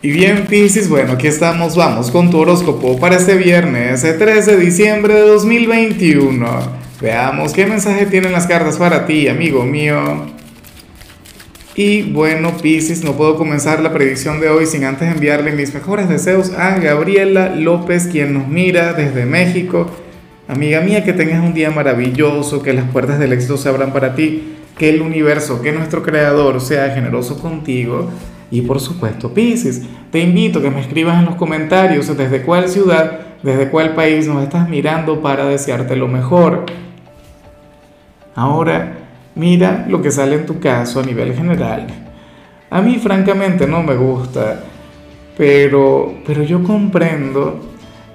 Y bien, Piscis, bueno, aquí estamos, vamos con tu horóscopo para este viernes, el 13 de diciembre de 2021. Veamos qué mensaje tienen las cartas para ti, amigo mío. Y bueno, Piscis, no puedo comenzar la predicción de hoy sin antes enviarle mis mejores deseos a Gabriela López, quien nos mira desde México. Amiga mía, que tengas un día maravilloso, que las puertas del éxito se abran para ti, que el universo, que nuestro creador sea generoso contigo y por supuesto, Pisces, te invito a que me escribas en los comentarios desde cuál ciudad, desde cuál país nos estás mirando para desearte lo mejor. Ahora, mira lo que sale en tu caso a nivel general. A mí francamente no me gusta, pero, pero yo comprendo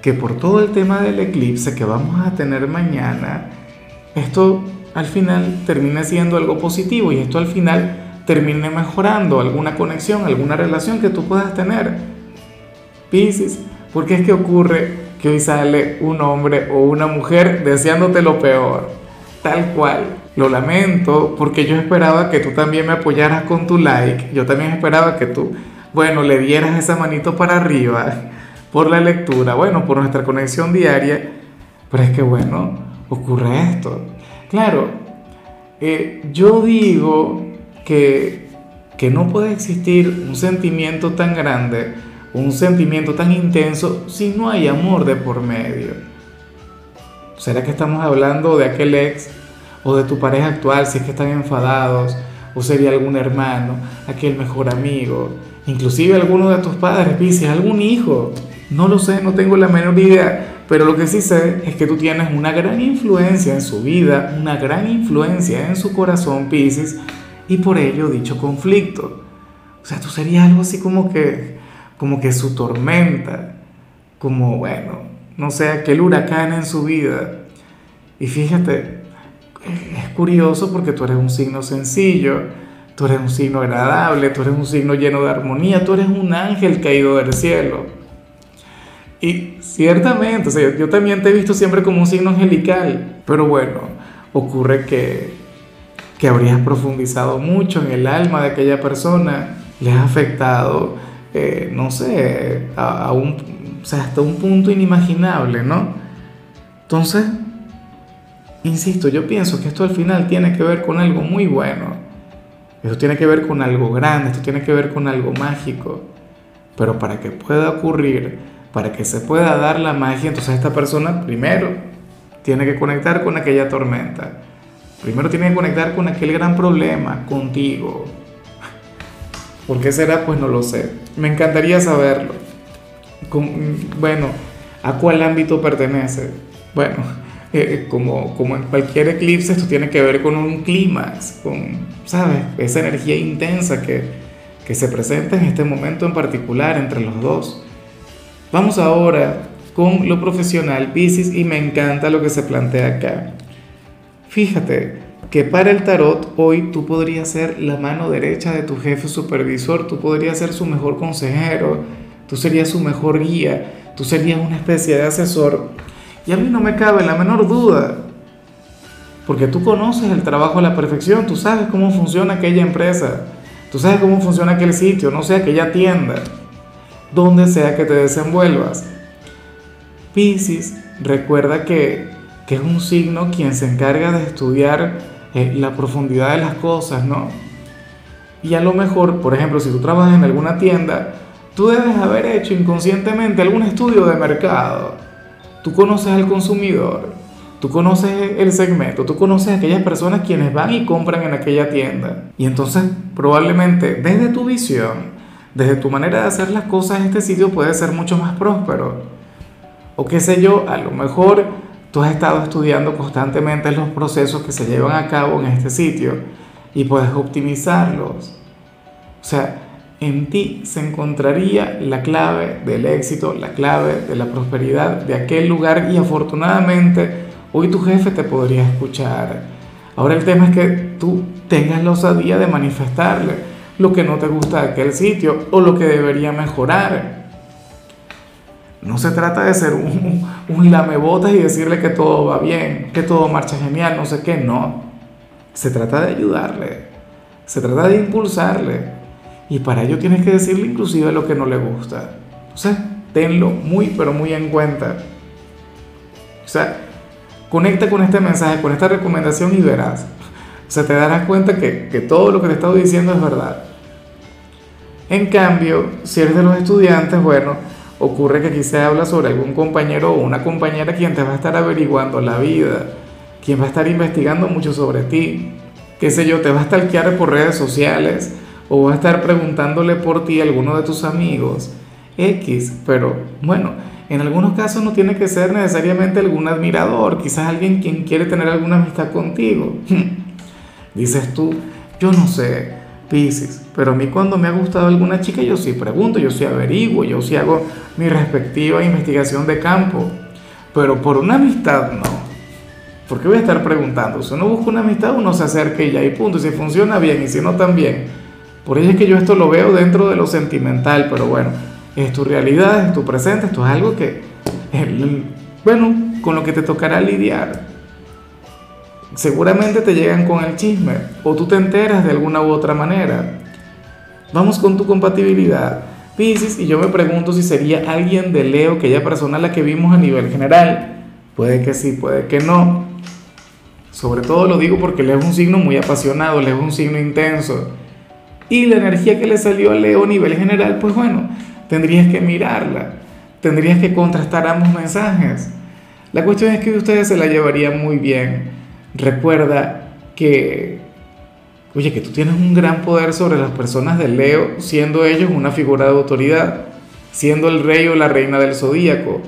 que por todo el tema del eclipse que vamos a tener mañana, esto al final termina siendo algo positivo y esto al final termine mejorando alguna conexión, alguna relación que tú puedas tener. Piscis, porque es que ocurre que hoy sale un hombre o una mujer deseándote lo peor, tal cual. Lo lamento porque yo esperaba que tú también me apoyaras con tu like, yo también esperaba que tú, bueno, le dieras esa manito para arriba por la lectura, bueno, por nuestra conexión diaria, pero es que bueno, ocurre esto. Claro, eh, yo digo que, que no puede existir un sentimiento tan grande, un sentimiento tan intenso, si no hay amor de por medio. ¿Será que estamos hablando de aquel ex o de tu pareja actual si es que están enfadados? ¿O sería algún hermano, aquel mejor amigo, inclusive alguno de tus padres, Pisces, algún hijo? No lo sé, no tengo la menor idea, pero lo que sí sé es que tú tienes una gran influencia en su vida, una gran influencia en su corazón, Pisces, y por ello dicho conflicto. O sea, tú serías algo así como que, como que su tormenta, como, bueno, no sé, aquel huracán en su vida. Y fíjate, es curioso porque tú eres un signo sencillo, tú eres un signo agradable, tú eres un signo lleno de armonía, tú eres un ángel caído del cielo. Y ciertamente, o sea, yo también te he visto siempre como un signo angelical, pero bueno, ocurre que que habrías profundizado mucho en el alma de aquella persona, le has afectado, eh, no sé, a, un, o sea, hasta un punto inimaginable, ¿no? Entonces, insisto, yo pienso que esto al final tiene que ver con algo muy bueno. Esto tiene que ver con algo grande, esto tiene que ver con algo mágico. Pero para que pueda ocurrir, para que se pueda dar la magia, entonces esta persona primero tiene que conectar con aquella tormenta. Primero tiene que conectar con aquel gran problema, contigo. ¿Por qué será? Pues no lo sé. Me encantaría saberlo. bueno, ¿a cuál ámbito pertenece? Bueno, eh, como, como en cualquier eclipse, esto tiene que ver con un clímax, con, ¿sabes? Esa energía intensa que, que se presenta en este momento en particular entre los dos. Vamos ahora con lo profesional, Pisces, y me encanta lo que se plantea acá. Fíjate que para el tarot hoy tú podrías ser la mano derecha de tu jefe supervisor, tú podrías ser su mejor consejero, tú serías su mejor guía, tú serías una especie de asesor. Y a mí no me cabe la menor duda, porque tú conoces el trabajo a la perfección, tú sabes cómo funciona aquella empresa, tú sabes cómo funciona aquel sitio, no sé, aquella tienda, donde sea que te desenvuelvas. Piscis, recuerda que que es un signo quien se encarga de estudiar eh, la profundidad de las cosas, ¿no? Y a lo mejor, por ejemplo, si tú trabajas en alguna tienda, tú debes haber hecho inconscientemente algún estudio de mercado. Tú conoces al consumidor, tú conoces el segmento, tú conoces a aquellas personas quienes van y compran en aquella tienda. Y entonces probablemente desde tu visión, desde tu manera de hacer las cosas, este sitio puede ser mucho más próspero. O qué sé yo, a lo mejor Tú has estado estudiando constantemente los procesos que se llevan a cabo en este sitio y puedes optimizarlos. O sea, en ti se encontraría la clave del éxito, la clave de la prosperidad de aquel lugar y afortunadamente hoy tu jefe te podría escuchar. Ahora el tema es que tú tengas la osadía de manifestarle lo que no te gusta de aquel sitio o lo que debería mejorar. No se trata de ser un, lamebotas y decirle que todo va bien, que todo marcha genial, no sé qué, no. Se trata de ayudarle, se trata de impulsarle. y para ello tienes que decirle inclusive lo que no le gusta. O sea, tenlo muy, pero muy en cuenta. O sea, conecta con este mensaje, con esta recomendación y verás. O sea, te darás cuenta que, que todo lo que te he diciendo es verdad. En cambio, si eres de los estudiantes, bueno, ocurre que aquí se habla sobre algún compañero o una compañera quien te va a estar averiguando la vida, quien va a estar investigando mucho sobre ti, qué sé yo, te va a stalkear por redes sociales o va a estar preguntándole por ti a alguno de tus amigos, X, pero bueno, en algunos casos no tiene que ser necesariamente algún admirador, quizás alguien quien quiere tener alguna amistad contigo. Dices tú, yo no sé, Pisces, pero a mí cuando me ha gustado alguna chica yo sí pregunto, yo sí averiguo, yo sí hago mi respectiva investigación de campo, pero por una amistad no. ¿Por qué voy a estar preguntando? Si uno busca una amistad, uno se acerca y ya y punto. Si funciona bien y si no también. Por ello es que yo esto lo veo dentro de lo sentimental, pero bueno, es tu realidad, es tu presente, esto es algo que, bueno, con lo que te tocará lidiar. Seguramente te llegan con el chisme o tú te enteras de alguna u otra manera. Vamos con tu compatibilidad. Piscis, y yo me pregunto si sería alguien de Leo, aquella persona a la que vimos a nivel general. Puede que sí, puede que no. Sobre todo lo digo porque Leo es un signo muy apasionado, Leo es un signo intenso. Y la energía que le salió a Leo a nivel general, pues bueno, tendrías que mirarla, tendrías que contrastar ambos mensajes. La cuestión es que ustedes se la llevarían muy bien. Recuerda que, oye, que tú tienes un gran poder sobre las personas de Leo, siendo ellos una figura de autoridad, siendo el rey o la reina del zodíaco.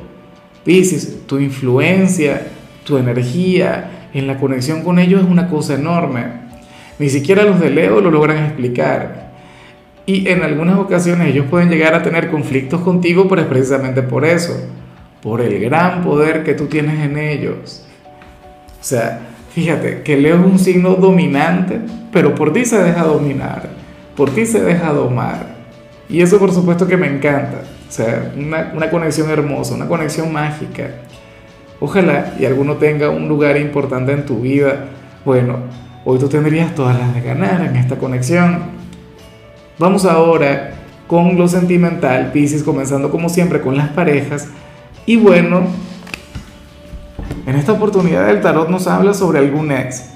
Piscis, tu influencia, tu energía en la conexión con ellos es una cosa enorme. Ni siquiera los de Leo lo logran explicar. Y en algunas ocasiones ellos pueden llegar a tener conflictos contigo, pero es precisamente por eso, por el gran poder que tú tienes en ellos. O sea, fíjate que Leo es un signo dominante, pero por ti se deja dominar, por ti se deja domar. Y eso por supuesto que me encanta. O sea, una, una conexión hermosa, una conexión mágica. Ojalá y alguno tenga un lugar importante en tu vida. Bueno, Hoy tú tendrías todas las de ganar en esta conexión. Vamos ahora con lo sentimental, Pisces, comenzando como siempre con las parejas. Y bueno, en esta oportunidad el tarot nos habla sobre algún ex.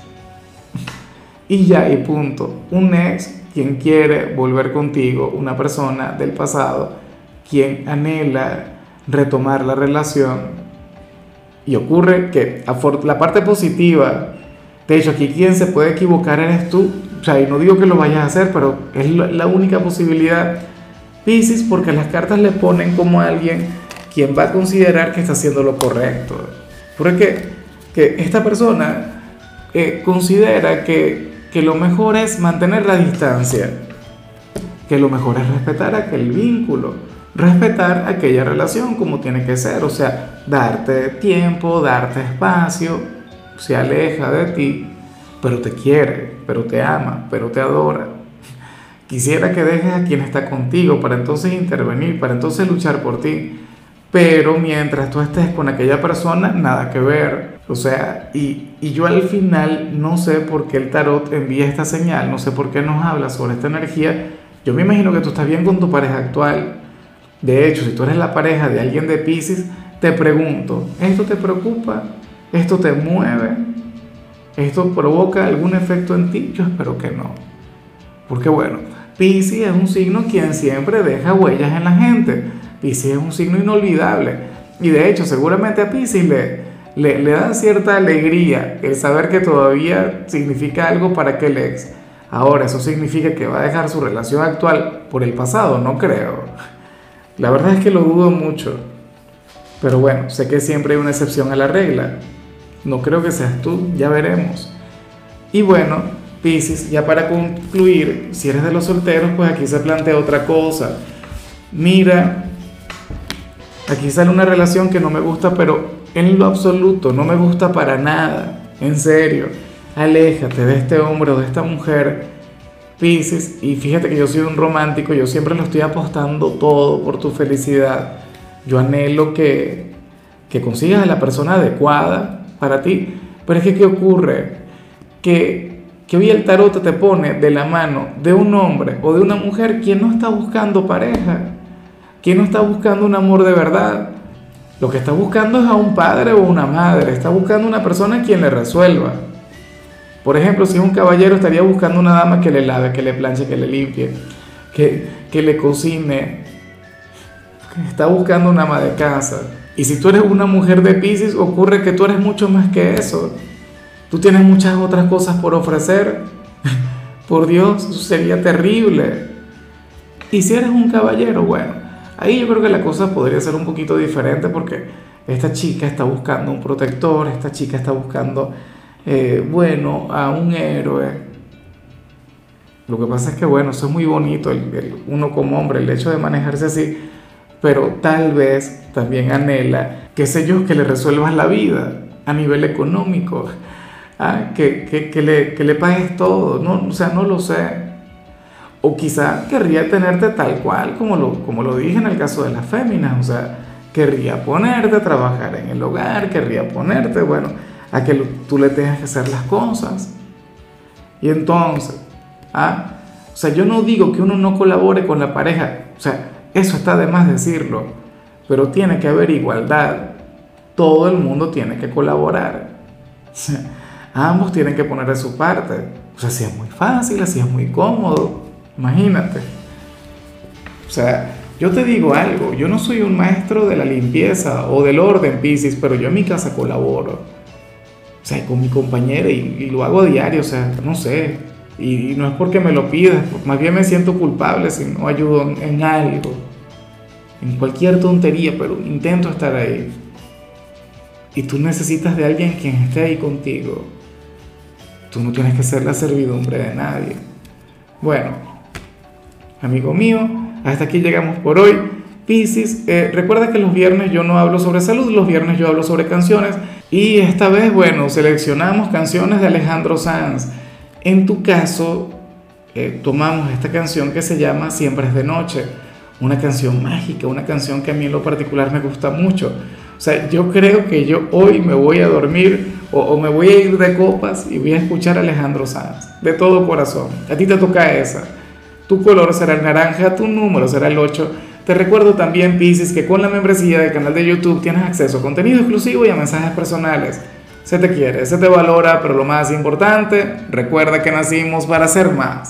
Y ya, y punto. Un ex quien quiere volver contigo, una persona del pasado, quien anhela retomar la relación. Y ocurre que la parte positiva de hecho, aquí quien se puede equivocar eres tú. O sea, y no digo que lo vayas a hacer, pero es la única posibilidad. Piscis, porque las cartas le ponen como alguien quien va a considerar que está haciendo lo correcto. Porque que esta persona eh, considera que, que lo mejor es mantener la distancia, que lo mejor es respetar aquel vínculo, respetar aquella relación como tiene que ser, o sea, darte tiempo, darte espacio se aleja de ti, pero te quiere, pero te ama, pero te adora. Quisiera que dejes a quien está contigo para entonces intervenir, para entonces luchar por ti. Pero mientras tú estés con aquella persona, nada que ver. O sea, y, y yo al final no sé por qué el tarot envía esta señal, no sé por qué nos habla sobre esta energía. Yo me imagino que tú estás bien con tu pareja actual. De hecho, si tú eres la pareja de alguien de Pisces, te pregunto, ¿esto te preocupa? ¿Esto te mueve? ¿Esto provoca algún efecto en ti? Yo espero que no. Porque bueno, Pisces es un signo quien siempre deja huellas en la gente. Pisces es un signo inolvidable. Y de hecho, seguramente a Pisces le, le, le da cierta alegría el saber que todavía significa algo para aquel ex. Ahora, ¿eso significa que va a dejar su relación actual por el pasado? No creo. La verdad es que lo dudo mucho. Pero bueno, sé que siempre hay una excepción a la regla. No creo que seas tú, ya veremos. Y bueno, Pisces, ya para concluir, si eres de los solteros, pues aquí se plantea otra cosa. Mira, aquí sale una relación que no me gusta, pero en lo absoluto, no me gusta para nada. En serio, aléjate de este hombre o de esta mujer. Pisces, y fíjate que yo soy un romántico, yo siempre lo estoy apostando todo por tu felicidad. Yo anhelo que, que consigas a la persona adecuada, para ti. Pero es que, ¿qué ocurre? Que, que hoy el tarot te pone de la mano de un hombre o de una mujer quien no está buscando pareja, quien no está buscando un amor de verdad. Lo que está buscando es a un padre o una madre, está buscando una persona quien le resuelva. Por ejemplo, si es un caballero estaría buscando una dama que le lave, que le planche, que le limpie, que, que le cocine, está buscando una ama de casa. Y si tú eres una mujer de Pisces, ocurre que tú eres mucho más que eso. Tú tienes muchas otras cosas por ofrecer. Por Dios, sería terrible. Y si eres un caballero, bueno, ahí yo creo que la cosa podría ser un poquito diferente porque esta chica está buscando un protector, esta chica está buscando, eh, bueno, a un héroe. Lo que pasa es que, bueno, eso es muy bonito, uno como hombre, el hecho de manejarse así, pero tal vez también anhela, qué sé yo, que le resuelvas la vida a nivel económico, ¿ah? que, que, que, le, que le pagues todo, no, o sea, no lo sé. O quizá querría tenerte tal cual como lo, como lo dije en el caso de las féminas, o sea, querría ponerte a trabajar en el hogar, querría ponerte, bueno, a que tú le tengas que hacer las cosas. Y entonces, ¿ah? o sea, yo no digo que uno no colabore con la pareja, o sea, eso está de más decirlo, pero tiene que haber igualdad. Todo el mundo tiene que colaborar. ambos tienen que poner de su parte. O sea, si es muy fácil, así es muy cómodo. Imagínate. O sea, yo te digo algo, yo no soy un maestro de la limpieza o del orden, Pisces, pero yo en mi casa colaboro. O sea, con mi compañera y, lo hago a diario, o sea, no sé, y, no es porque me lo pidas, más bien me siento culpable si no ayudo en, algo, en cualquier tontería, pero intento estar ahí. Y tú necesitas de alguien quien esté ahí contigo. Tú no tienes que ser la servidumbre de nadie. Bueno, amigo mío, hasta aquí llegamos por hoy. Piscis, eh, recuerda que los viernes yo no hablo sobre salud, los viernes yo hablo sobre canciones. Y esta vez, bueno, seleccionamos canciones de Alejandro Sanz. En tu caso, eh, tomamos esta canción que se llama Siempre es de noche, una canción mágica, una canción que a mí en lo particular me gusta mucho. O sea, yo creo que yo hoy me voy a dormir o, me voy a ir de copas y voy a escuchar a Alejandro Sanz, de todo corazón. A ti te toca esa. Tu color será el naranja, tu número será el 8. Te recuerdo también, Pisces, que con la membresía del canal de YouTube tienes acceso a contenido exclusivo y a mensajes personales. Se te quiere, se te valora, pero lo más importante, recuerda que nacimos para ser más.